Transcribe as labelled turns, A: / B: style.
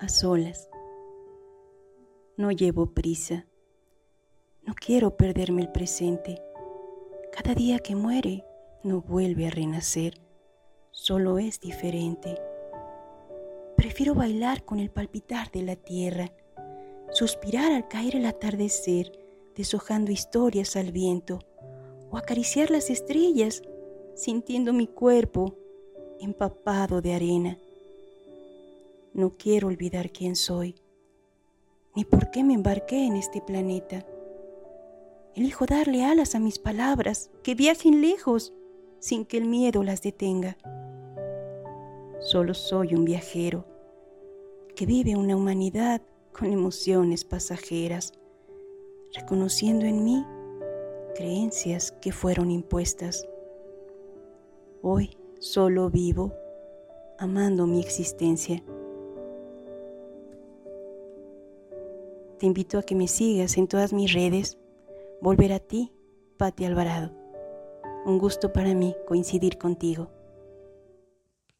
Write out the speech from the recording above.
A: a solas. No llevo prisa. No quiero perderme el presente. Cada día que muere no vuelve a renacer, solo es diferente. Prefiero bailar con el palpitar de la tierra, suspirar al caer el atardecer, deshojando historias al viento, o acariciar las estrellas, sintiendo mi cuerpo empapado de arena. No quiero olvidar quién soy, ni por qué me embarqué en este planeta. Elijo darle alas a mis palabras, que viajen lejos, sin que el miedo las detenga. Solo soy un viajero que vive una humanidad con emociones pasajeras, reconociendo en mí creencias que fueron impuestas. Hoy solo vivo amando mi existencia. Te invito a que me sigas en todas mis redes. Volver a ti, Patti Alvarado. Un gusto para mí coincidir contigo.